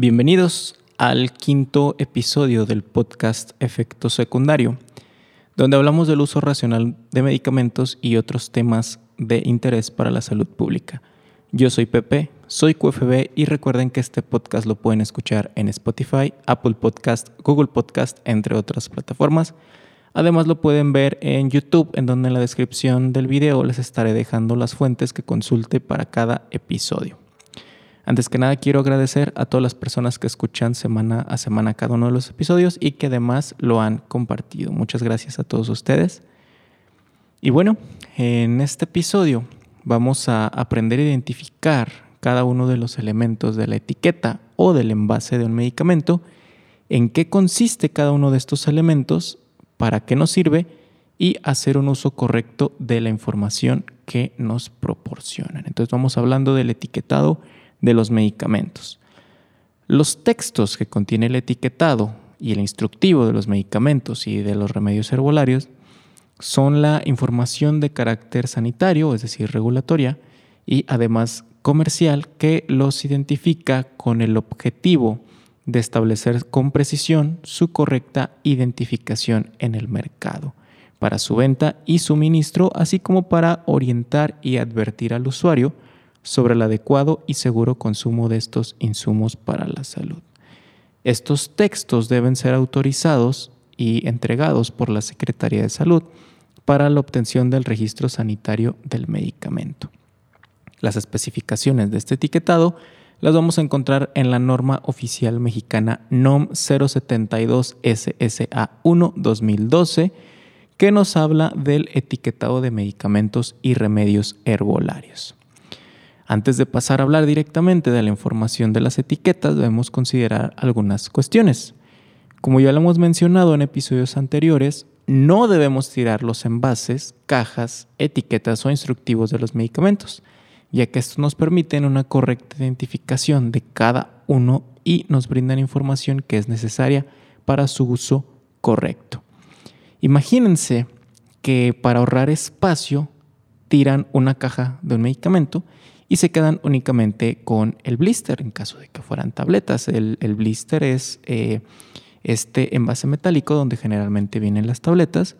Bienvenidos al quinto episodio del podcast Efecto Secundario, donde hablamos del uso racional de medicamentos y otros temas de interés para la salud pública. Yo soy Pepe, soy QFB y recuerden que este podcast lo pueden escuchar en Spotify, Apple Podcast, Google Podcast, entre otras plataformas. Además lo pueden ver en YouTube, en donde en la descripción del video les estaré dejando las fuentes que consulte para cada episodio. Antes que nada quiero agradecer a todas las personas que escuchan semana a semana cada uno de los episodios y que además lo han compartido. Muchas gracias a todos ustedes. Y bueno, en este episodio vamos a aprender a identificar cada uno de los elementos de la etiqueta o del envase de un medicamento, en qué consiste cada uno de estos elementos, para qué nos sirve y hacer un uso correcto de la información que nos proporcionan. Entonces vamos hablando del etiquetado de los medicamentos. Los textos que contiene el etiquetado y el instructivo de los medicamentos y de los remedios herbolarios son la información de carácter sanitario, es decir, regulatoria, y además comercial que los identifica con el objetivo de establecer con precisión su correcta identificación en el mercado para su venta y suministro, así como para orientar y advertir al usuario sobre el adecuado y seguro consumo de estos insumos para la salud. Estos textos deben ser autorizados y entregados por la Secretaría de Salud para la obtención del registro sanitario del medicamento. Las especificaciones de este etiquetado las vamos a encontrar en la norma oficial mexicana NOM 072 SSA 1 2012 que nos habla del etiquetado de medicamentos y remedios herbolarios. Antes de pasar a hablar directamente de la información de las etiquetas, debemos considerar algunas cuestiones. Como ya lo hemos mencionado en episodios anteriores, no debemos tirar los envases, cajas, etiquetas o instructivos de los medicamentos, ya que esto nos permite una correcta identificación de cada uno y nos brindan información que es necesaria para su uso correcto. Imagínense que para ahorrar espacio tiran una caja de un medicamento y se quedan únicamente con el blister en caso de que fueran tabletas. El, blister es eh, este envase metálico donde generalmente vienen las tabletas.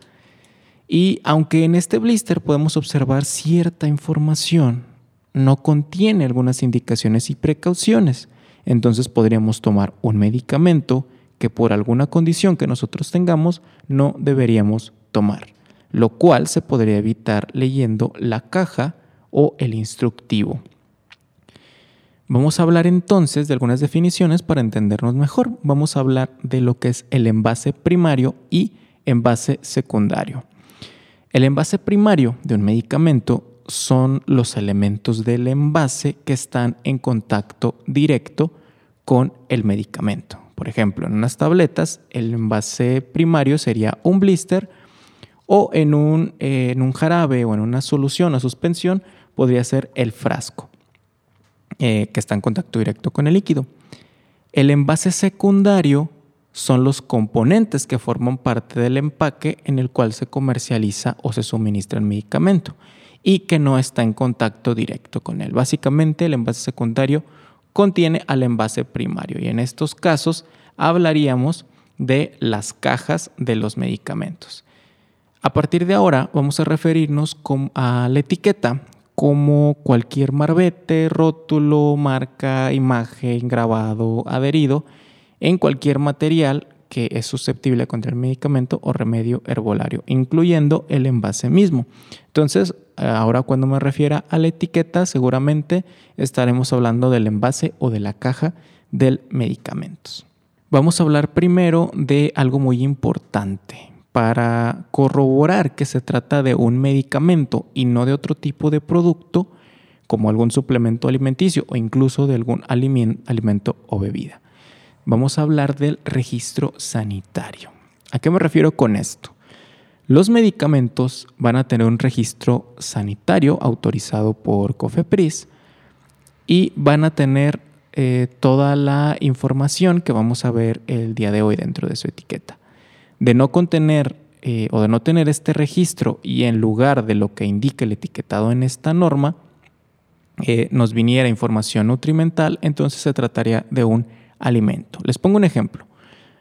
Y aunque en este blister podemos observar cierta información, no contiene algunas indicaciones y precauciones. Entonces podríamos tomar un medicamento que por alguna condición que nosotros tengamos no deberíamos tomar, lo cual se podría evitar leyendo la caja o el instructivo. Vamos a hablar entonces de algunas definiciones para entendernos mejor. Vamos a hablar de lo que es el envase primario y envase secundario. El envase primario de un medicamento son los elementos del envase que están en contacto directo con el medicamento. Por ejemplo, en unas tabletas el envase primario sería un blister o en un, en un jarabe o en una solución o suspensión podría ser el frasco, eh, que está en contacto directo con el líquido. El envase secundario son los componentes que forman parte del empaque en el cual se comercializa o se suministra el medicamento y que no está en contacto directo con él. Básicamente el envase secundario contiene al envase primario y en estos casos hablaríamos de las cajas de los medicamentos. A partir de ahora vamos a referirnos a la etiqueta como cualquier marbete, rótulo, marca, imagen, grabado, adherido en cualquier material que es susceptible a contener medicamento o remedio herbolario, incluyendo el envase mismo. Entonces, ahora cuando me refiera a la etiqueta, seguramente estaremos hablando del envase o de la caja del medicamento. Vamos a hablar primero de algo muy importante para corroborar que se trata de un medicamento y no de otro tipo de producto como algún suplemento alimenticio o incluso de algún alimento o bebida. Vamos a hablar del registro sanitario. ¿A qué me refiero con esto? Los medicamentos van a tener un registro sanitario autorizado por COFEPRIS y van a tener eh, toda la información que vamos a ver el día de hoy dentro de su etiqueta de no contener eh, o de no tener este registro y en lugar de lo que indica el etiquetado en esta norma, eh, nos viniera información nutrimental, entonces se trataría de un alimento. Les pongo un ejemplo.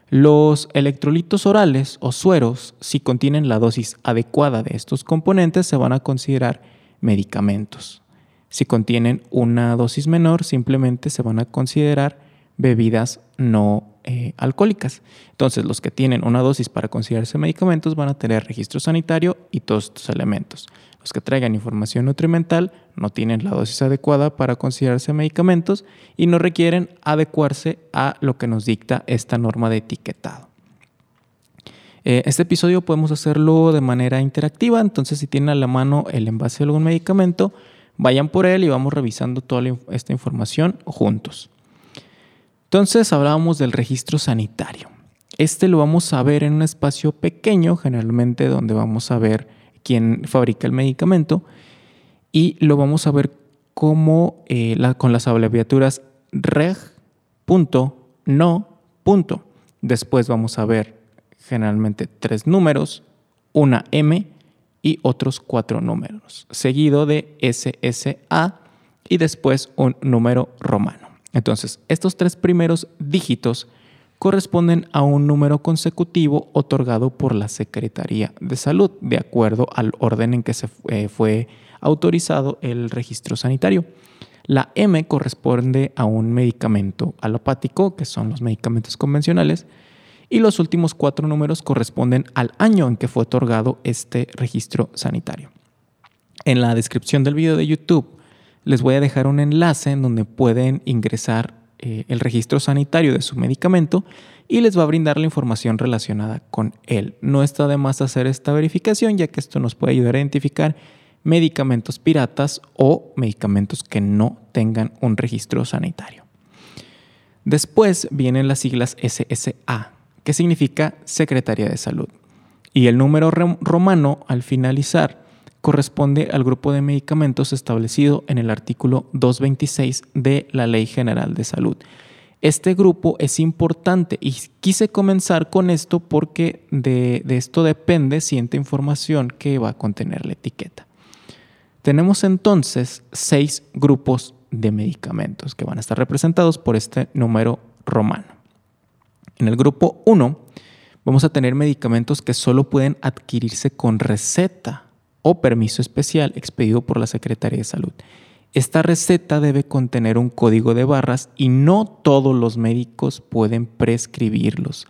Los electrolitos orales o sueros, si contienen la dosis adecuada de estos componentes, se van a considerar medicamentos. Si contienen una dosis menor, simplemente se van a considerar bebidas no eh, alcohólicas. Entonces, los que tienen una dosis para considerarse medicamentos van a tener registro sanitario y todos estos elementos. Los que traigan información nutrimental no tienen la dosis adecuada para considerarse medicamentos y no requieren adecuarse a lo que nos dicta esta norma de etiquetado. Eh, este episodio podemos hacerlo de manera interactiva, entonces si tienen a la mano el envase de algún medicamento, vayan por él y vamos revisando toda esta información juntos. Entonces hablábamos del registro sanitario. Este lo vamos a ver en un espacio pequeño, generalmente donde vamos a ver quién fabrica el medicamento y lo vamos a ver como eh, con las abreviaturas reg, no. Después vamos a ver generalmente tres números, una M y otros cuatro números, seguido de SSA y después un número romano. Entonces, estos tres primeros dígitos corresponden a un número consecutivo otorgado por la Secretaría de Salud, de acuerdo al orden en que se eh, fue autorizado el registro sanitario. La M corresponde a un medicamento alopático, que son los medicamentos convencionales, y los últimos cuatro números corresponden al año en que fue otorgado este registro sanitario. En la descripción del video de YouTube les voy a dejar un enlace en donde pueden ingresar eh, el registro sanitario de su medicamento y les va a brindar la información relacionada con él. No está de más hacer esta verificación ya que esto nos puede ayudar a identificar medicamentos piratas o medicamentos que no tengan un registro sanitario. Después vienen las siglas SSA, que significa Secretaría de Salud. Y el número romano al finalizar corresponde al grupo de medicamentos establecido en el artículo 226 de la Ley General de Salud. Este grupo es importante y quise comenzar con esto porque de, esto depende cierta información que va a contener la etiqueta. Tenemos entonces seis grupos de medicamentos que van a estar representados por este número romano. En el grupo 1 vamos a tener medicamentos que solo pueden adquirirse con receta o permiso especial expedido por la Secretaría de Salud. Esta receta debe contener un código de barras y no todos los médicos pueden prescribirlos.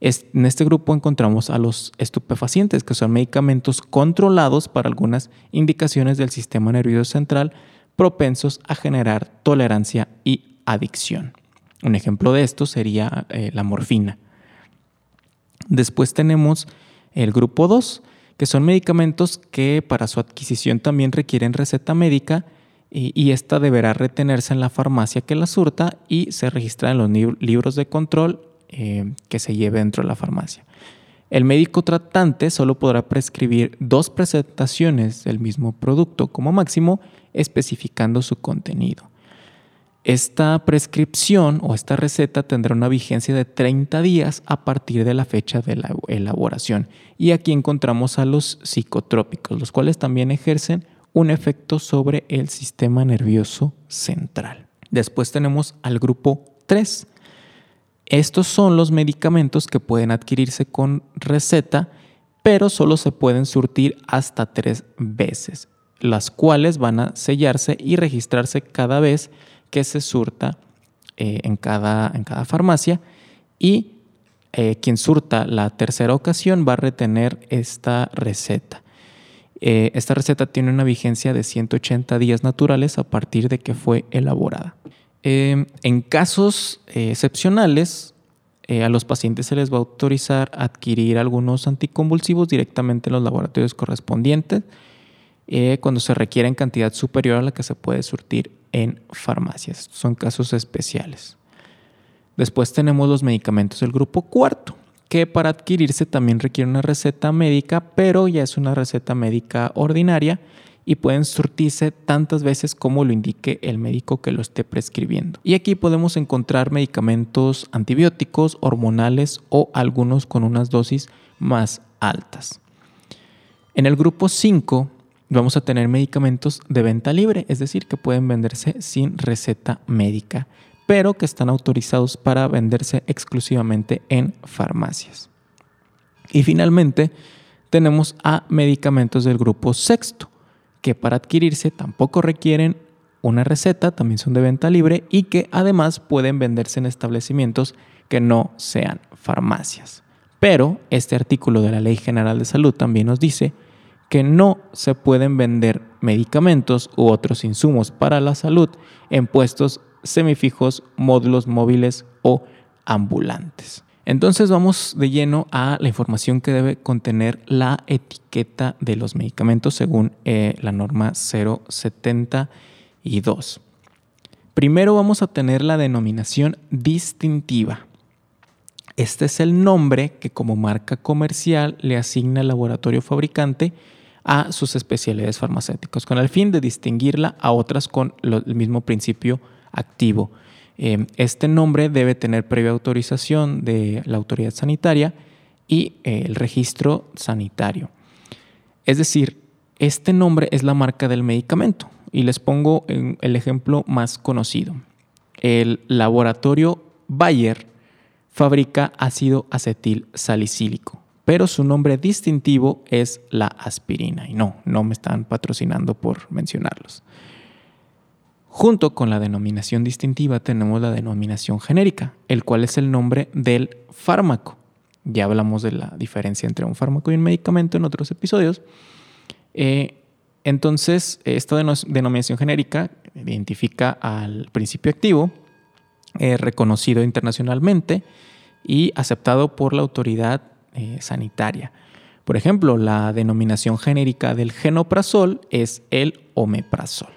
En este grupo encontramos a los estupefacientes, que son medicamentos controlados para algunas indicaciones del sistema nervioso central propensos a generar tolerancia y adicción. Un ejemplo de esto sería eh, la morfina. Después tenemos el grupo 2, que son medicamentos que para su adquisición también requieren receta médica y, esta deberá retenerse en la farmacia que la surta y se registra en los libros de control eh, que se lleve dentro de la farmacia. El médico tratante solo podrá prescribir dos presentaciones del mismo producto como máximo, especificando su contenido. Esta prescripción o esta receta tendrá una vigencia de 30 días a partir de la fecha de la elaboración. Y aquí encontramos a los psicotrópicos, los cuales también ejercen un efecto sobre el sistema nervioso central. Después tenemos al grupo 3. Estos son los medicamentos que pueden adquirirse con receta, pero solo se pueden surtir hasta tres veces, las cuales van a sellarse y registrarse cada vez se surta eh, en, cada, en cada farmacia y eh, quien surta la tercera ocasión va a retener esta receta. Eh, esta receta tiene una vigencia de 180 días naturales a partir de que fue elaborada. en casos excepcionales, a los pacientes se les va a autorizar adquirir algunos anticonvulsivos directamente en los laboratorios correspondientes cuando se requiera en cantidad superior a la que se puede surtir en farmacias. Son casos especiales. Después tenemos los medicamentos del grupo cuarto, que para adquirirse también requiere una receta médica, pero ya es una receta médica ordinaria y pueden surtirse tantas veces como lo indique el médico que lo esté prescribiendo. Y aquí podemos encontrar medicamentos antibióticos, hormonales o algunos con unas dosis más altas. En el grupo 5 vamos a tener medicamentos de venta libre, es decir, que pueden venderse sin receta médica. pero que están autorizados para venderse exclusivamente en farmacias. Y finalmente tenemos a medicamentos del grupo sexto, que para adquirirse tampoco requieren una receta, también son de venta libre y que además pueden venderse en establecimientos que no sean farmacias. Pero este artículo de la Ley General de Salud también nos dice que no se pueden vender medicamentos u otros insumos para la salud en puestos semifijos, módulos móviles o ambulantes. Entonces vamos de lleno a la información que debe contener la etiqueta de los medicamentos según eh, la norma 072. Primero vamos a tener la denominación distintiva. Este es el nombre que como marca comercial le asigna el laboratorio fabricante a sus especialidades farmacéuticas, con el fin de distinguirla a otras con el mismo principio activo. Eh, este nombre debe tener previa autorización de la autoridad sanitaria y eh, el registro sanitario. Es decir, este nombre es la marca del medicamento. Y les pongo el ejemplo más conocido. El laboratorio Bayer fabrica ácido acetil salicílico, pero su nombre distintivo es la aspirina. Y no, no me están patrocinando por mencionarlos. Junto con la denominación distintiva tenemos la denominación genérica, el cual es el nombre del fármaco. Ya hablamos de la diferencia entre un fármaco y un medicamento en otros episodios. Eh, entonces, esta denominación genérica identifica al principio activo, eh, reconocido internacionalmente y aceptado por la autoridad eh, sanitaria. Por ejemplo, la denominación genérica del genoprazol es el omeprazol.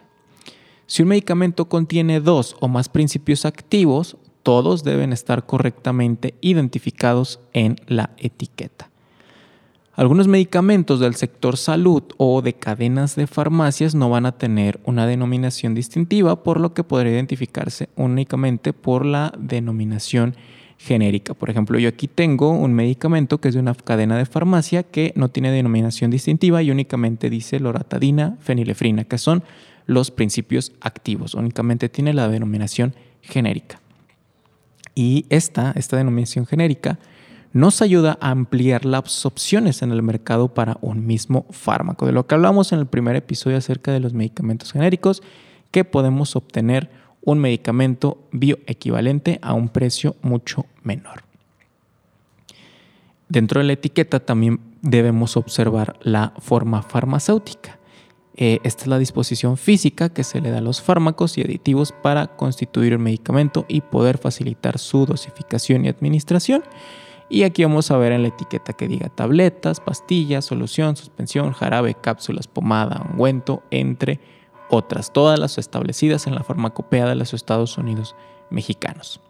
Si un medicamento contiene dos o más principios activos, todos deben estar correctamente identificados en la etiqueta. Algunos medicamentos del sector salud o de cadenas de farmacias no van a tener una denominación distintiva, por lo que podría identificarse únicamente por la denominación genérica. Por ejemplo, yo aquí tengo un medicamento que es de una cadena de farmacia que no tiene denominación distintiva y únicamente dice loratadina, fenilefrina, que son los principios activos. Únicamente tiene la denominación genérica. Y esta, esta denominación genérica, nos ayuda a ampliar las opciones en el mercado para un mismo fármaco. De lo que hablamos en el primer episodio acerca de los medicamentos genéricos, que podemos obtener un medicamento bioequivalente a un precio mucho menor. Dentro de la etiqueta también debemos observar la forma farmacéutica. Eh, esta es la disposición física que se le da a los fármacos y aditivos para constituir el medicamento y poder facilitar su dosificación y administración. Y aquí vamos a ver en la etiqueta que diga tabletas, pastillas, solución, suspensión, jarabe, cápsulas, pomada, ungüento, entre otras, todas las establecidas en la farmacopea de los Estados Unidos mexicanos.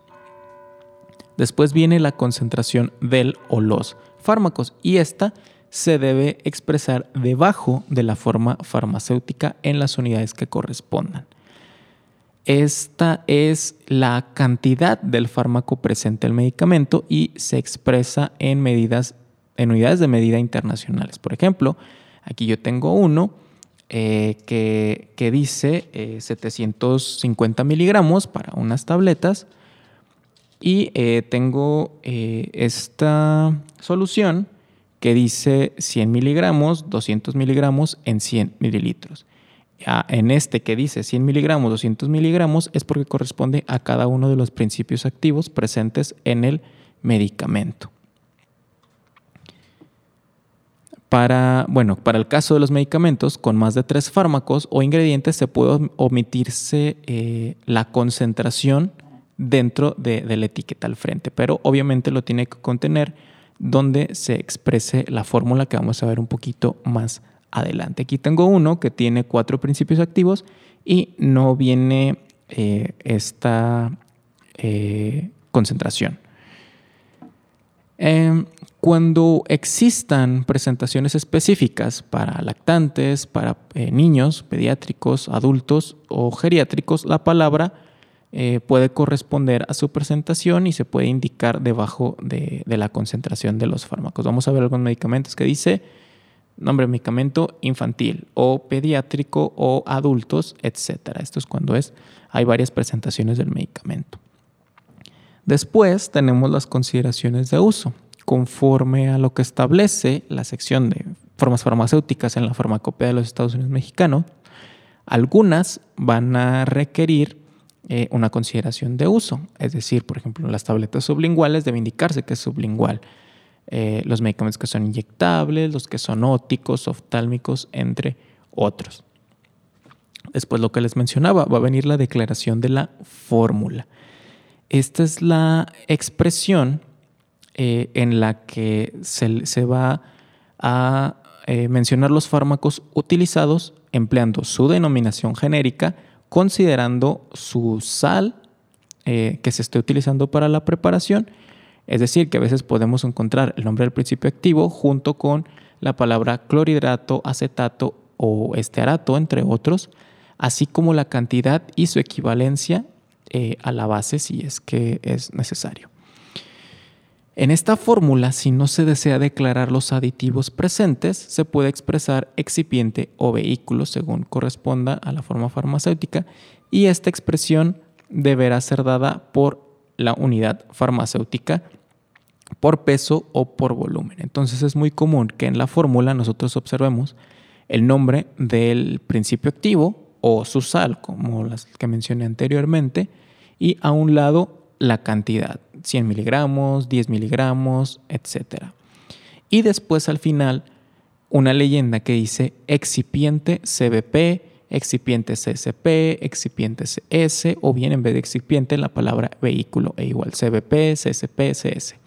Después viene la concentración del o los fármacos y esta se debe expresar debajo de la forma farmacéutica en las unidades que correspondan. Esta es la cantidad del fármaco presente en el medicamento y se expresa en medidas en unidades de medida internacionales. Por ejemplo, aquí yo tengo uno eh, que, dice 750 eh, miligramos para unas tabletas y eh, tengo esta solución que dice 100 miligramos, 200 miligramos en 100 mililitros en este que dice 100 miligramos, 200 miligramos, es porque corresponde a cada uno de los principios activos presentes en el medicamento. Para, bueno, para el caso de los medicamentos con más de tres fármacos o ingredientes se puede omitirse eh, la concentración dentro de, de la etiqueta al frente, pero obviamente lo tiene que contener donde se exprese la fórmula que vamos a ver un poquito más adelante. Aquí tengo uno que tiene cuatro principios activos y no viene eh, esta eh, concentración. Em, cuando existan presentaciones específicas para lactantes, para eh, niños, pediátricos, adultos o geriátricos, la palabra puede corresponder a su presentación y se puede indicar debajo de, de la concentración de los fármacos. Vamos a ver algunos medicamentos que dice nombre medicamento infantil o pediátrico o adultos, etc. Esto es cuando es, hay varias presentaciones del medicamento. Después tenemos las consideraciones de uso. Conforme a lo que establece la sección de formas farmacéuticas en la farmacopea de los Estados Unidos mexicanos, algunas van a requerir eh, una consideración de uso. Es decir, por ejemplo, las tabletas sublinguales debe indicarse que es sublingual. Eh, los medicamentos que son inyectables, los que son óticos, oftálmicos, entre otros. Después lo que les mencionaba, va a venir la declaración de la fórmula. Esta es la expresión eh, en la que se, va a eh, mencionar los fármacos utilizados empleando su denominación genérica, considerando su sal eh, que se esté utilizando para la preparación. Es decir, que a veces podemos encontrar el nombre del principio activo junto con la palabra clorhidrato, acetato o estearato, entre otros, así como la cantidad y su equivalencia eh, a la base si es que es necesario. En esta fórmula, si no se desea declarar los aditivos presentes, se puede expresar excipiente o vehículo según corresponda a la forma farmacéutica y esta expresión deberá ser dada por la unidad farmacéutica por peso o por volumen. Entonces es muy común que en la fórmula nosotros observemos el nombre del principio activo o su sal, como las que mencioné anteriormente, y a un lado la cantidad, 100 miligramos, 10 miligramos, etc. Y después al final una leyenda que dice excipiente CBP, excipiente CSP, excipiente CS, o bien en vez de excipiente la palabra vehículo e igual CBP, CSP, CS.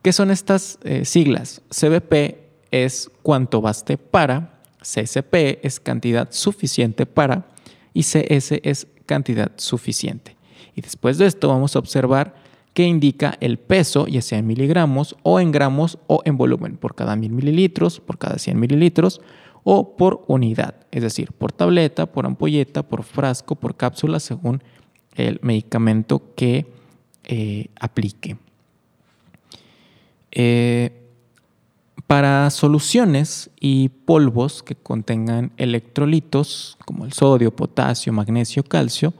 ¿Qué son estas eh, siglas? CBP es cuánto baste para, CSP es cantidad suficiente para y CS es cantidad suficiente. Y después de esto vamos a observar que indica el peso, ya sea en miligramos o en gramos o en volumen, por cada mil mililitros, por cada 100 mililitros o por unidad, es decir, por tableta, por ampolleta, por frasco, por cápsula, según el medicamento que eh, aplique. Eh, para soluciones y polvos que contengan electrolitos como el sodio, potasio, magnesio, calcio,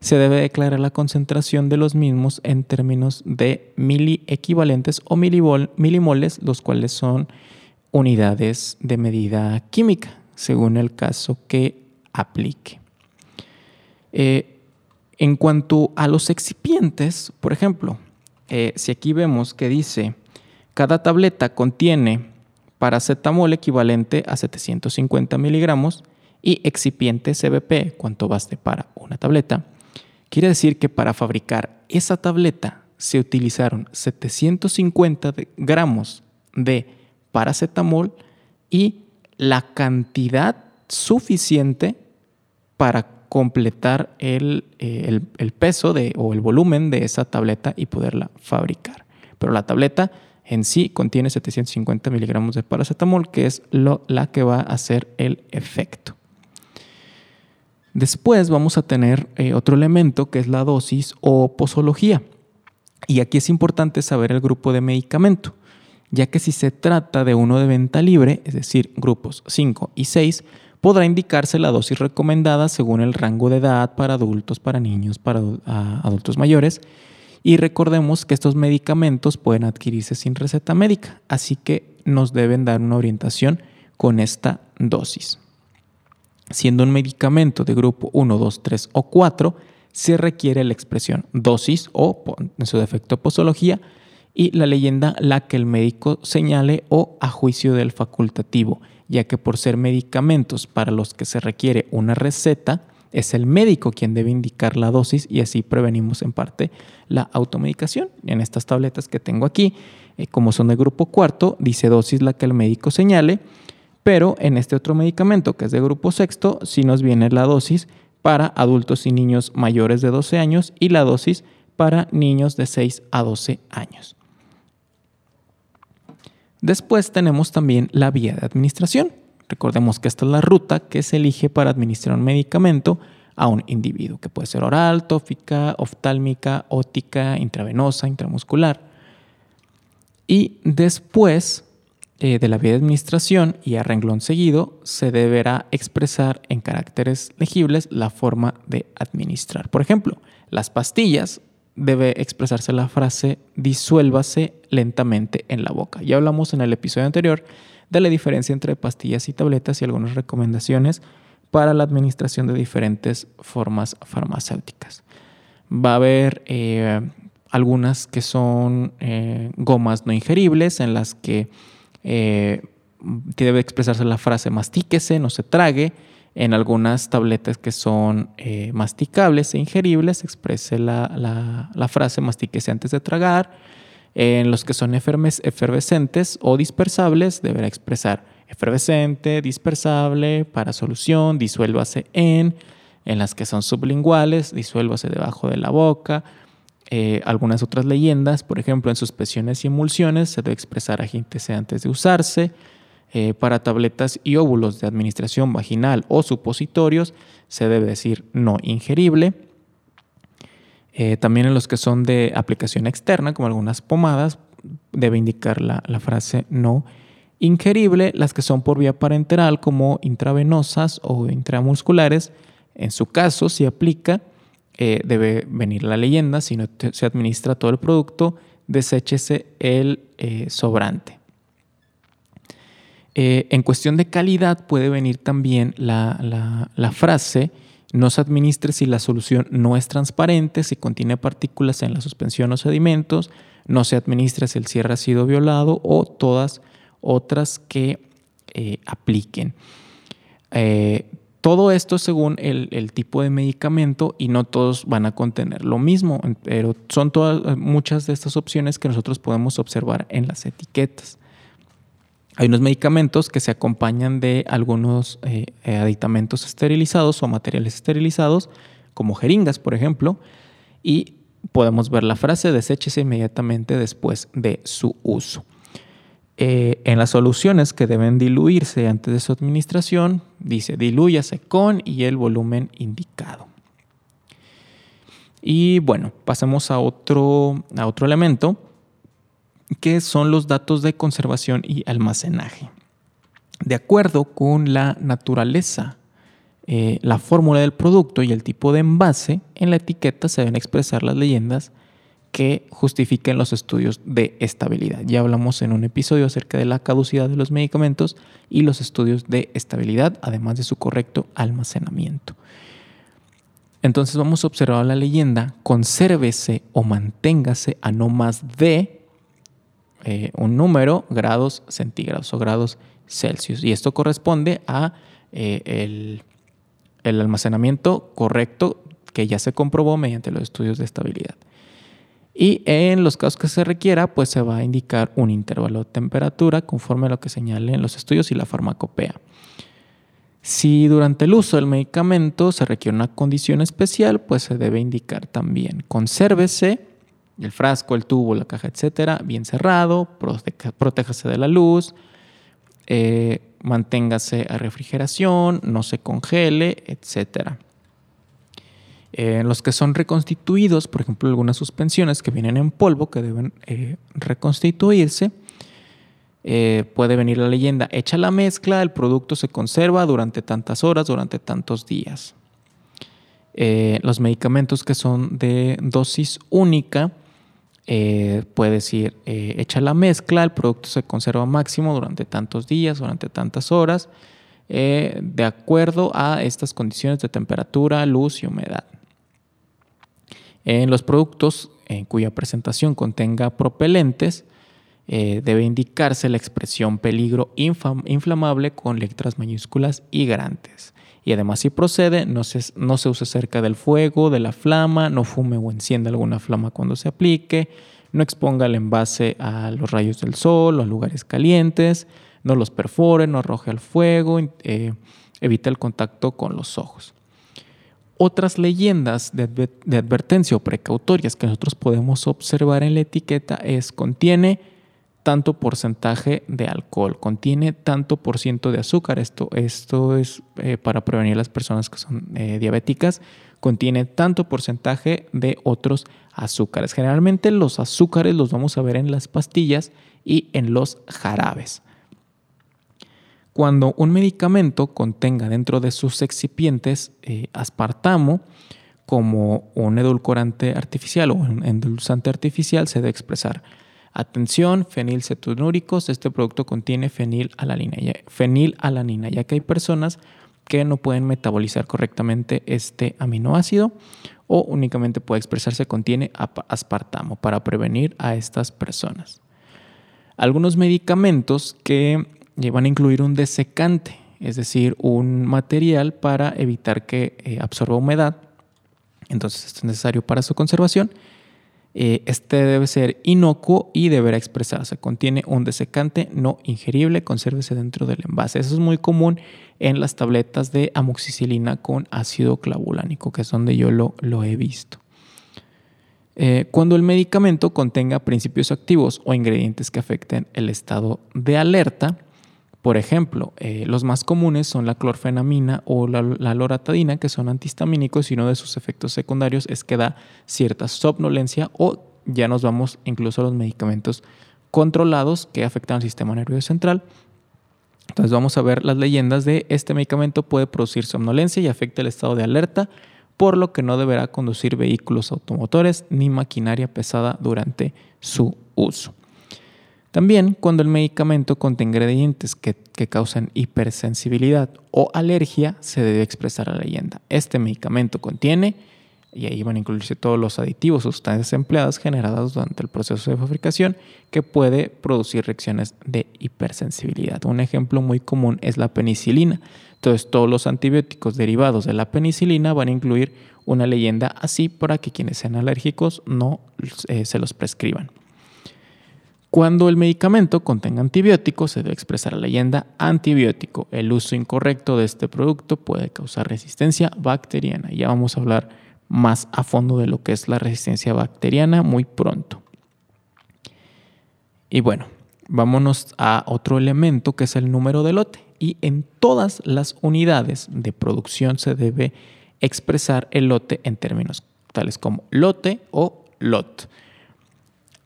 se debe declarar la concentración de los mismos en términos de miliequivalentes o milimoles, los cuales son unidades de medida química, según el caso que aplique. Eh, en cuanto a los excipientes, por ejemplo, eh, si aquí vemos que dice cada tableta contiene paracetamol equivalente a 750 miligramos y excipiente CBP, cuánto baste para una tableta. Quiere decir que para fabricar esa tableta se utilizaron 750 gramos de paracetamol y la cantidad suficiente para completar el, eh, peso o el volumen de esa tableta y poderla fabricar. Pero la tableta en sí contiene 750 miligramos de paracetamol, que es lo, la que va a hacer el efecto. Después vamos a tener eh, otro elemento que es la dosis o posología. Y aquí es importante saber el grupo de medicamento, ya que si se trata de uno de venta libre, es decir, grupos 5 y 6, podrá indicarse la dosis recomendada según el rango de edad para adultos, para niños, para adultos mayores y recordemos que estos medicamentos pueden adquirirse sin receta médica, así que nos deben dar una orientación con esta dosis. Siendo un medicamento de grupo 1, 2, 3 o 4, se requiere la expresión dosis o, en su defecto, posología y la leyenda la que el médico señale o a juicio del facultativo, ya que por ser medicamentos para los que se requiere una receta, es el médico quien debe indicar la dosis y así prevenimos en parte la automedicación. En estas tabletas que tengo aquí, eh, como son de grupo cuarto, dice dosis la que el médico señale, pero en este otro medicamento que es de grupo sexto, sí nos viene la dosis para adultos y niños mayores de 12 años y la dosis para niños de 6 a 12 años. Después tenemos también la vía de administración. Recordemos que esta es la ruta que se elige para administrar un medicamento a un individuo, que puede ser oral, tófica, oftálmica, ótica, intravenosa, intramuscular. Y después eh, de la vía de administración y a renglón seguido, se deberá expresar en caracteres legibles la forma de administrar. Por ejemplo, las pastillas debe expresarse la frase disuélvase lentamente en la boca. Ya hablamos en el episodio anterior de la diferencia entre pastillas y tabletas y algunas recomendaciones para la administración de diferentes formas farmacéuticas. Va a haber eh, algunas que son eh, gomas no ingeribles en las que eh, debe expresarse la frase mastíquese, no se trague. En algunas tabletas que son masticables e ingeribles, exprese la, la frase mastíquese antes de tragar. En los que son efervescentes o dispersables, deberá expresar efervescente, dispersable, para solución, disuélvase en. En las que son sublinguales, disuélvase debajo de la boca. Eh, algunas otras leyendas, por ejemplo, en suspensiones y emulsiones, se debe expresar agíntese antes de usarse. Eh, para tabletas y óvulos de administración vaginal o supositorios, se debe decir no ingerible. Eh, también en los que son de aplicación externa, como algunas pomadas, debe indicar la, frase no ingerible. Las que son por vía parenteral, como intravenosas o intramusculares, en su caso, si aplica, eh, debe venir la leyenda. Si no se administra todo el producto, deséchese el eh, sobrante. en cuestión de calidad puede venir también la, la frase no se administre si la solución no es transparente, si contiene partículas en la suspensión o sedimentos. No se administre si el cierre ha sido violado o todas otras que eh, apliquen. Eh, todo esto según el, tipo de medicamento y no todos van a contener lo mismo, pero son todas, muchas de estas opciones que nosotros podemos observar en las etiquetas. Hay unos medicamentos que se acompañan de algunos eh, aditamentos esterilizados o materiales esterilizados, como jeringas, por ejemplo, y podemos ver la frase deséchese inmediatamente después de su uso. Eh, en las soluciones que deben diluirse antes de su administración, dice dilúyase con y el volumen indicado. Y bueno, pasemos a otro, a otro elemento que son los datos de conservación y almacenaje. De acuerdo con la naturaleza, eh, la fórmula del producto y el tipo de envase, en la etiqueta se deben expresar las leyendas que justifiquen los estudios de estabilidad. Ya hablamos en un episodio acerca de la caducidad de los medicamentos y los estudios de estabilidad, además de su correcto almacenamiento. Entonces vamos a observar la leyenda, consérvese o manténgase a no más de eh, un número grados centígrados o grados Celsius. Y esto corresponde a eh, el, el almacenamiento correcto que ya se comprobó mediante los estudios de estabilidad. Y en los casos que se requiera, pues se va a indicar un intervalo de temperatura conforme a lo que señalen los estudios y la farmacopea. Si durante el uso del medicamento se requiere una condición especial, pues se debe indicar también consérvese el frasco, el tubo, la caja, etcétera, bien cerrado, protéjase de la luz, eh, manténgase a refrigeración, no se congele, etcétera. Eh, los que son reconstituidos, por ejemplo, algunas suspensiones que vienen en polvo que deben eh, reconstituirse, puede venir la leyenda, echa la mezcla, el producto se conserva durante tantas horas, durante tantos días. los medicamentos que son de dosis única, eh, puede decir, eh, echa la mezcla, el producto se conserva máximo durante tantos días, durante tantas horas, eh, de acuerdo a estas condiciones de temperatura, luz y humedad. En los productos en cuya presentación contenga propelentes, debe indicarse la expresión peligro inflamable con letras mayúsculas y grandes. Y además si procede, no se, no se use cerca del fuego, de la flama, no fume o encienda alguna flama cuando se aplique, no exponga el envase a los rayos del sol o a lugares calientes, no los perfore, no arroje al fuego, eh, evita el contacto con los ojos. Otras leyendas de, de advertencia o precautorias que nosotros podemos observar en la etiqueta es contiene tanto porcentaje de alcohol, contiene tanto por ciento de azúcar. Esto, esto es eh, para prevenir a las personas que son eh, diabéticas. Contiene tanto porcentaje de otros azúcares. Generalmente los azúcares los vamos a ver en las pastillas y en los jarabes. Cuando un medicamento contenga dentro de sus excipientes eh, aspartamo, como un edulcorante artificial o un endulzante artificial, se debe expresar. Atención, fenilcetonúricos, este producto contiene fenilalanina, fenilalanina, ya que hay personas que no pueden metabolizar correctamente este aminoácido o únicamente puede expresarse contiene aspartamo para prevenir a estas personas. Algunos medicamentos que van a incluir un desecante, es decir, un material para evitar que eh, absorba humedad. Entonces esto es necesario para su conservación eh, este debe ser inocuo y deberá expresarse. Contiene un desecante no ingerible, consérvese dentro del envase. Eso es muy común en las tabletas de amoxicilina con ácido clavulánico, que es donde yo lo, he visto. Eh, cuando el medicamento contenga principios activos o ingredientes que afecten el estado de alerta, por ejemplo, eh, los más comunes son la clorfenamina o la, loratadina, que son antihistamínicos y uno de sus efectos secundarios es que da cierta somnolencia o ya nos vamos incluso a los medicamentos controlados que afectan al sistema nervioso central. Entonces vamos a ver las leyendas de este medicamento puede producir somnolencia y afecta el estado de alerta, por lo que no deberá conducir vehículos automotores ni maquinaria pesada durante su uso. También cuando el medicamento contiene ingredientes que, causan hipersensibilidad o alergia, se debe expresar la leyenda. Este medicamento contiene, y ahí van a incluirse todos los aditivos sustancias empleadas generadas durante el proceso de fabricación que puede producir reacciones de hipersensibilidad. Un ejemplo muy común es la penicilina. Entonces todos los antibióticos derivados de la penicilina van a incluir una leyenda así para que quienes sean alérgicos no eh, se los prescriban. Cuando el medicamento contenga antibióticos, se debe expresar la leyenda antibiótico. El uso incorrecto de este producto puede causar resistencia bacteriana. Ya vamos a hablar más a fondo de lo que es la resistencia bacteriana muy pronto. Y bueno, vámonos a otro elemento que es el número de lote. Y en todas las unidades de producción se debe expresar el lote en términos tales como lote o lot.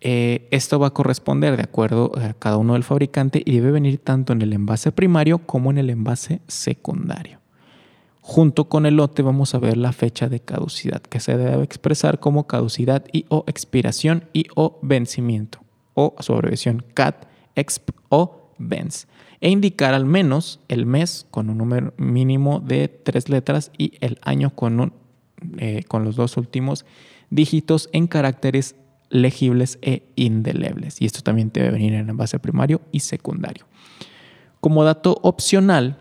Eh, esto va a corresponder de acuerdo a cada uno del fabricante y debe venir tanto en el envase primario como en el envase secundario. Junto con el lote vamos a ver la fecha de caducidad, que se debe expresar como caducidad y o expiración y o vencimiento, o su abreviación CAT, EXP o VENS, e indicar al menos el mes con un número mínimo de tres letras y el año con, eh, con los dos últimos dígitos en caracteres legibles e indelebles. Y esto también debe venir en envase primario y secundario. Como dato opcional,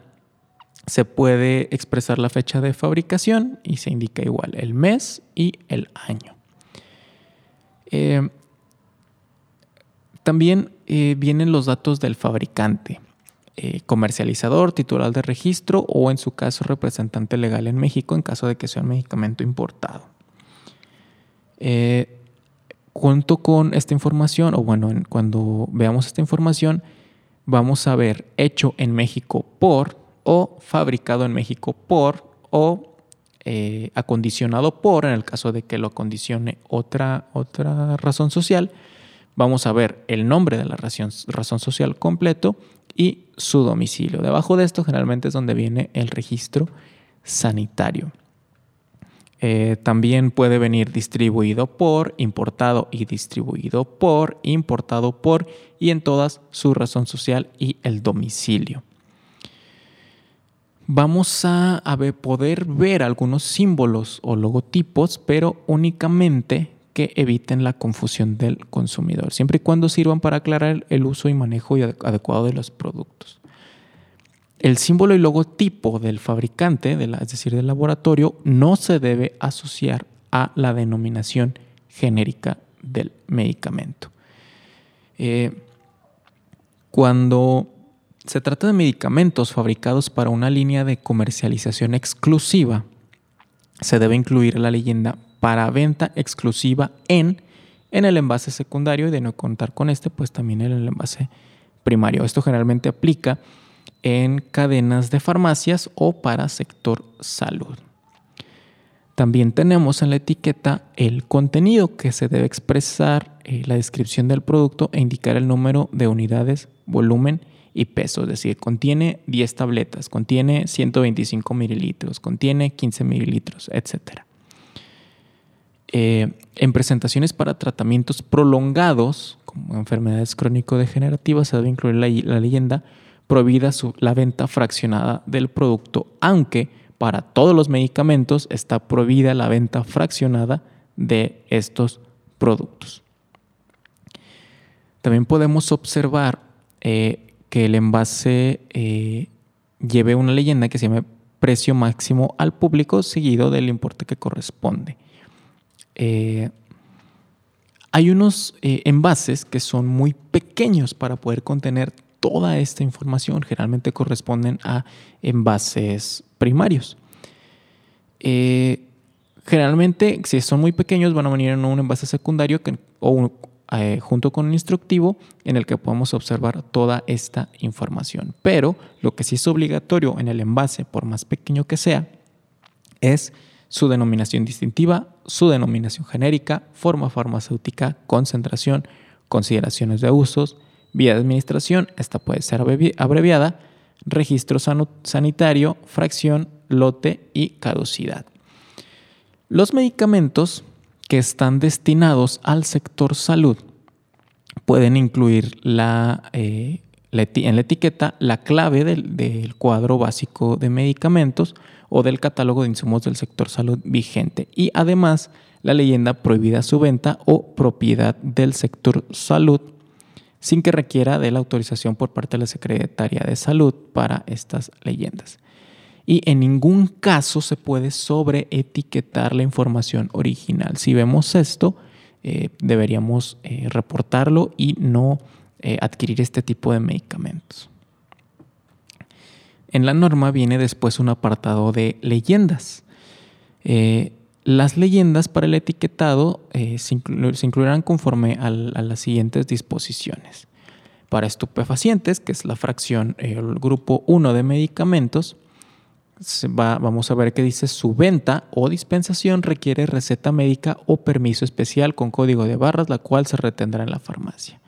se puede expresar la fecha de fabricación y se indica igual el mes y el año. Eh, también eh, vienen los datos del fabricante, eh, comercializador, titular de registro o en su caso representante legal en México en caso de que sea un medicamento importado. Junto con esta información, o bueno, cuando veamos esta información, vamos a ver hecho en México por o fabricado en México por o eh, acondicionado por, en el caso de que lo acondicione otra, otra razón social. Vamos a ver el nombre de la razón, razón social completo y su domicilio. Debajo de esto generalmente es donde viene el registro sanitario. Eh, también puede venir distribuido por, importado y distribuido por, importado por y en todas su razón social y el domicilio. Vamos a, poder ver algunos símbolos o logotipos, pero únicamente que eviten la confusión del consumidor, siempre y cuando sirvan para aclarar el uso y manejo adecuado de los productos. El símbolo y logotipo del fabricante, es decir, del laboratorio, no se debe asociar a la denominación genérica del medicamento. Eh, cuando se trata de medicamentos fabricados para una línea de comercialización exclusiva, se debe incluir la leyenda para venta exclusiva en, en el envase secundario y de no contar con este, pues también en el envase primario. Esto generalmente aplica en cadenas de farmacias o para sector salud. También tenemos en la etiqueta el contenido que se debe expresar, eh, la descripción del producto e indicar el número de unidades, volumen y peso. Es decir, contiene 10 tabletas, contiene 125 mililitros, contiene 15 mililitros, etc. Eh, en presentaciones para tratamientos prolongados, como enfermedades crónico-degenerativas, se debe incluir la, leyenda prohibida la venta fraccionada del producto, aunque para todos los medicamentos está prohibida la venta fraccionada de estos productos. También podemos observar eh, que el envase eh, lleve una leyenda que se llama precio máximo al público seguido del importe que corresponde. Eh, hay unos envases que son muy pequeños para poder contener toda esta información. Generalmente corresponden a envases primarios. generalmente, si son muy pequeños, van a venir en un envase secundario que, o eh, junto con un instructivo en el que podemos observar toda esta información. Pero lo que sí es obligatorio en el envase, por más pequeño que sea, es su denominación distintiva, su denominación genérica, forma farmacéutica, concentración, consideraciones de usos, vía de administración, esta puede ser abreviada, registro sanitario, fracción, lote y caducidad. Los medicamentos que están destinados al sector salud pueden incluir la, eh, en la etiqueta la clave del, cuadro básico de medicamentos o del catálogo de insumos del sector salud vigente y además la leyenda prohibida su venta o propiedad del sector salud sin que requiera de la autorización por parte de la Secretaría de Salud para estas leyendas y en ningún caso se puede sobreetiquetar la información original. Si vemos esto, eh, deberíamos eh, reportarlo y no eh, adquirir este tipo de medicamentos. En la norma viene después un apartado de leyendas. Las leyendas para el etiquetado se, incluirán conforme a las siguientes disposiciones. Para estupefacientes, que es la fracción, el grupo 1 de medicamentos, vamos a ver que dice su venta o dispensación requiere receta médica o permiso especial con código de barras, la cual se retendrá en la farmacia.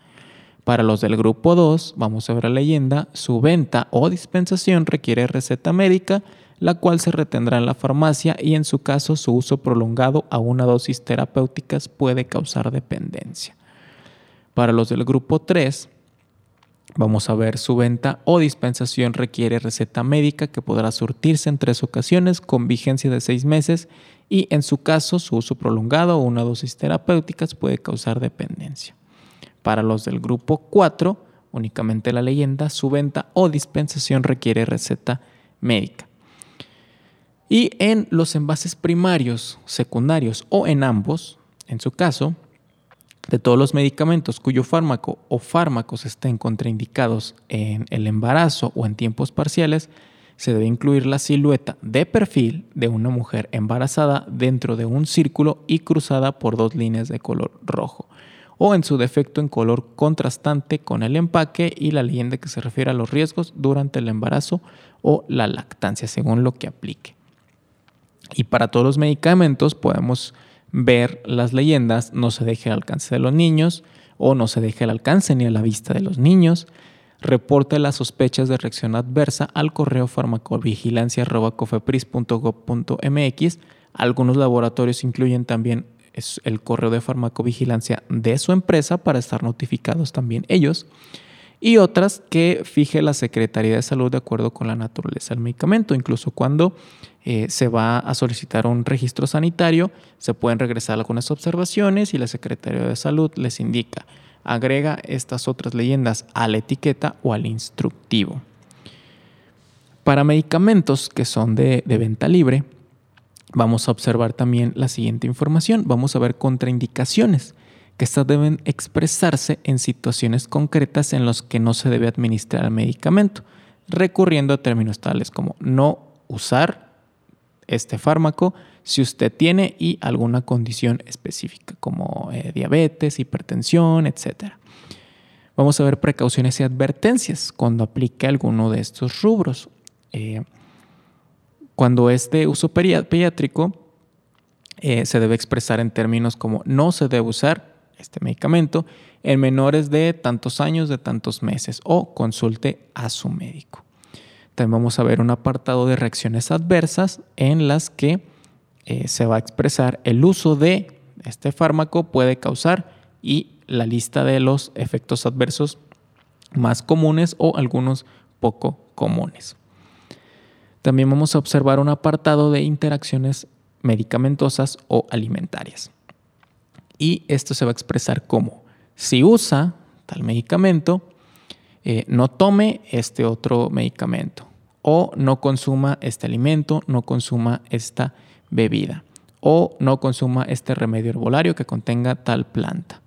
Para los del grupo 2, vamos a ver la leyenda, su venta o dispensación requiere receta médica, la cual se retendrá en la farmacia y en su caso su uso prolongado a una dosis terapéuticas puede causar dependencia. Para los del grupo 3, Vamos a ver, su venta o dispensación requiere receta médica que podrá surtirse en tres ocasiones con vigencia de seis meses y en su caso su uso prolongado o una dosis terapéuticas puede causar dependencia. Para los del grupo 4, únicamente la leyenda, su venta o dispensación requiere receta médica. Y en los envases primarios, secundarios o en ambos, en su caso, de todos los medicamentos cuyo fármaco o fármacos estén contraindicados en el embarazo o en tiempos parciales, se debe incluir la silueta de perfil de una mujer embarazada dentro de un círculo y cruzada por dos líneas de color rojo, o en su defecto en color contrastante con el empaque y la leyenda que se refiere a los riesgos durante el embarazo o la lactancia, según lo que aplique. Y para todos los medicamentos podemos ver las leyendas, no se deje al alcance de los niños o no se deje al alcance ni a la vista de los niños. Reporte las sospechas de reacción adversa al correo farmacovigilancia.cofepris.gov.mx. Algunos laboratorios incluyen también el correo de farmacovigilancia de su empresa para estar notificados también ellos y otras que fije la Secretaría de Salud de acuerdo con la naturaleza del medicamento. Incluso cuando eh, se va a solicitar un registro sanitario, se pueden regresar algunas observaciones y la Secretaría de Salud les indica, agrega estas otras leyendas a la etiqueta o al instructivo. Para medicamentos que son de, de venta libre, vamos a observar también la siguiente información. Vamos a ver contraindicaciones que estas deben expresarse en situaciones concretas en las que no se debe administrar el medicamento, recurriendo a términos tales como no usar este fármaco si usted tiene y alguna condición específica como eh, diabetes, hipertensión, etc. Vamos a ver precauciones y advertencias cuando aplique alguno de estos rubros. Eh, cuando es de uso pediátrico, eh, se debe expresar en términos como no se debe usar este medicamento en menores de tantos años, de tantos meses o consulte a su médico. También vamos a ver un apartado de reacciones adversas en las que eh, se va a expresar el uso de este fármaco puede causar y la lista de los efectos adversos más comunes o algunos poco comunes. También vamos a observar un apartado de interacciones medicamentosas o alimentarias. Y esto se va a expresar como si usa tal medicamento, eh, no tome este otro medicamento o no consuma este alimento, no consuma esta bebida o no consuma este remedio herbolario que contenga tal planta.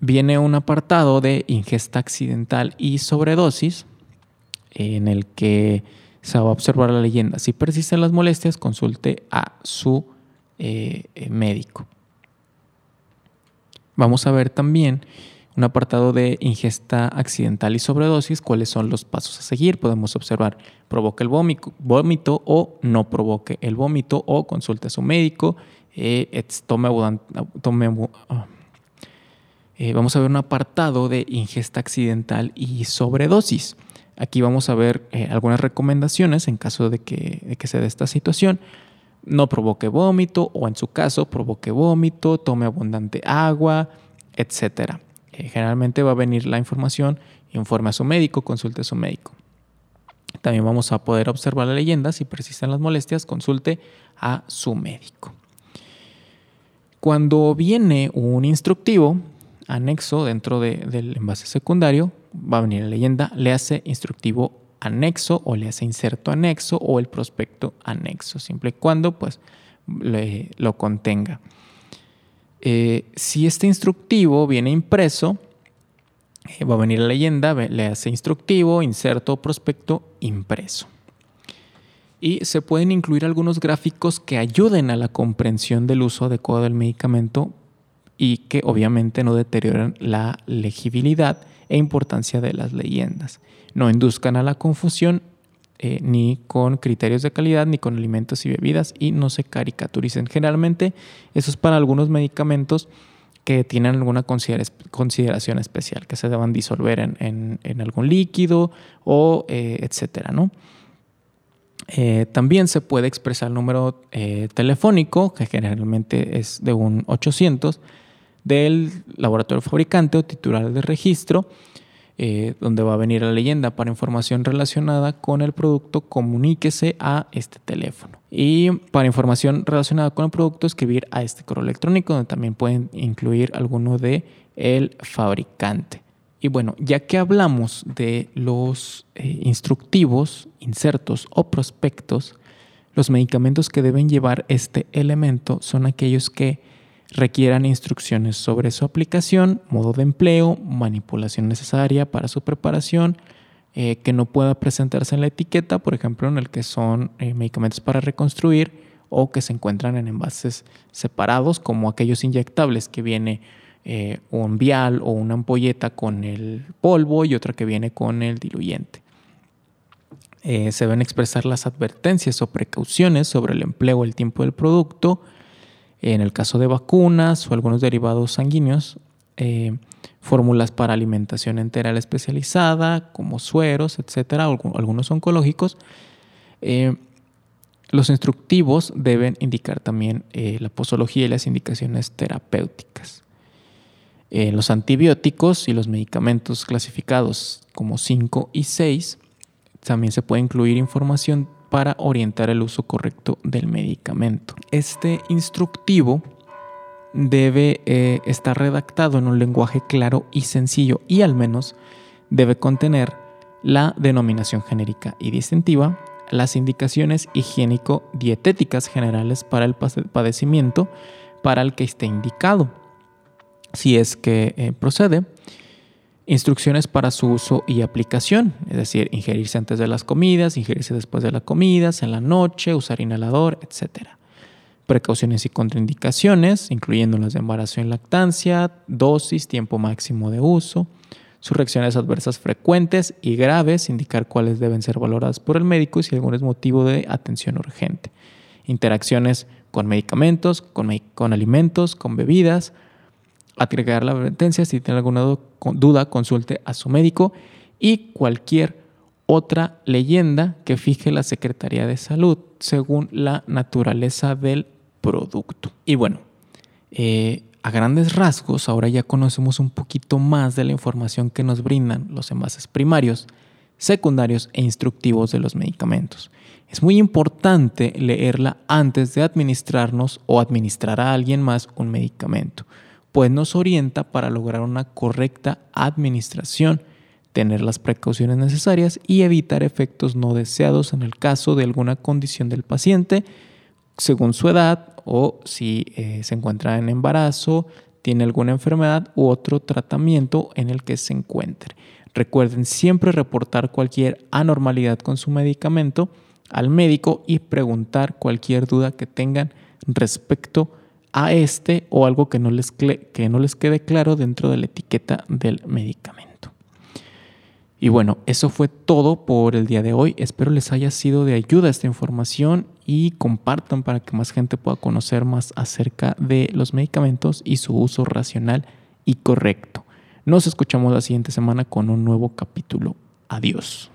Viene un apartado de ingesta accidental y sobredosis en el que se va a observar la leyenda. Si persisten las molestias, consulte a su eh, eh, médico. Vamos a ver también un apartado de ingesta accidental y sobredosis, cuáles son los pasos a seguir. Podemos observar, provoca el vómito, o no provoque el vómito o consulte a su médico, eh, tome, ah, eh, vamos a ver un apartado de ingesta accidental y sobredosis. Aquí vamos a ver eh, algunas recomendaciones en caso de que, de que se dé esta situación. No provoque vómito o en su caso provoque vómito, tome abundante agua, etcétera. Eh, generalmente va a venir la información, informe a su médico, consulte a su médico. También vamos a poder observar la leyenda, si persisten las molestias, consulte a su médico. Cuando viene un instructivo anexo dentro del envase secundario, va a venir la leyenda, le hace instructivo anexo o le hace inserto anexo o el prospecto anexo, siempre y cuando pues lo contenga. Eh, si este instructivo viene impreso, eh, va a venir la leyenda, le hace instructivo, inserto, prospecto, impreso. Y se pueden incluir algunos gráficos que ayuden a la comprensión del uso adecuado del medicamento y que obviamente no deterioran la legibilidad e importancia de las leyendas. No induzcan a la confusión eh, ni con criterios de calidad, ni con alimentos y bebidas y no se caricaturicen. Generalmente eso es para algunos medicamentos que tienen alguna consideración especial, que se deban disolver en, algún líquido o eh, etcétera, ¿no? Eh, también se puede expresar el número telefónico, que generalmente es de un 800, del laboratorio fabricante o titular de registro, eh, donde va a venir la leyenda para información relacionada con el producto, comuníquese a este teléfono. Y para información relacionada con el producto, escribir a este correo electrónico, donde también pueden incluir alguno de el fabricante. Y bueno, ya que hablamos de los eh, instructivos, insertos o prospectos, los medicamentos que deben llevar este elemento son aquellos que requieran instrucciones sobre su aplicación, modo de empleo, manipulación necesaria para su preparación, eh, que no pueda presentarse en la etiqueta, por ejemplo, en el que son eh, medicamentos para reconstruir o que se encuentran en envases separados, como aquellos inyectables que viene eh, un vial o una ampolleta con el polvo y otra que viene con el diluyente. se deben expresar las advertencias o precauciones sobre el empleo o el tiempo del producto, en el caso de vacunas o algunos derivados sanguíneos, eh, fórmulas para alimentación enteral especializada, como sueros, etcétera, algunos oncológicos. Eh, los instructivos deben indicar también eh, la posología y las indicaciones terapéuticas. los antibióticos y los medicamentos clasificados como 5 y 6 también se puede incluir información para orientar el uso correcto del medicamento. Este instructivo debe eh, estar redactado en un lenguaje claro y sencillo y al menos debe contener la denominación genérica y distintiva, las indicaciones higiénico-dietéticas generales para el padecimiento para el que esté indicado, si es que eh, procede, Instrucciones para su uso y aplicación, es decir, ingerirse antes de las comidas, ingerirse después de las comidas, en la noche, usar inhalador, etc. Precauciones y contraindicaciones, incluyendo las de embarazo y lactancia, dosis, tiempo máximo de uso, sus reacciones adversas frecuentes y graves, indicar cuáles deben ser valoradas por el médico y si algún es motivo de atención urgente. Interacciones con medicamentos, con, con alimentos, con bebidas, agregar la advertencia. Si tiene alguna duda, consulte a su médico y cualquier otra leyenda que fije la Secretaría de Salud según la naturaleza del producto. Y bueno, Eh, a grandes rasgos, ahora ya conocemos un poquito más de la información que nos brindan los envases primarios, secundarios e instructivos de los medicamentos. Es muy importante leerla antes de administrarnos o administrar a alguien más un medicamento, pues nos orienta para lograr una correcta administración, tener las precauciones necesarias y evitar efectos no deseados en el caso de alguna condición del paciente, según su edad o si eh, se encuentra en embarazo, tiene alguna enfermedad u otro tratamiento en el que se encuentre. Recuerden siempre reportar cualquier anormalidad con su medicamento al médico y preguntar cualquier duda que tengan respecto a este o algo que no les, que no les quede claro dentro de la etiqueta del medicamento. Y bueno, eso fue todo por el día de hoy. Espero les haya sido de ayuda esta información y compartan para que más gente pueda conocer más acerca de los medicamentos y su uso racional y correcto. Nos escuchamos la siguiente semana con un nuevo capítulo. Adiós.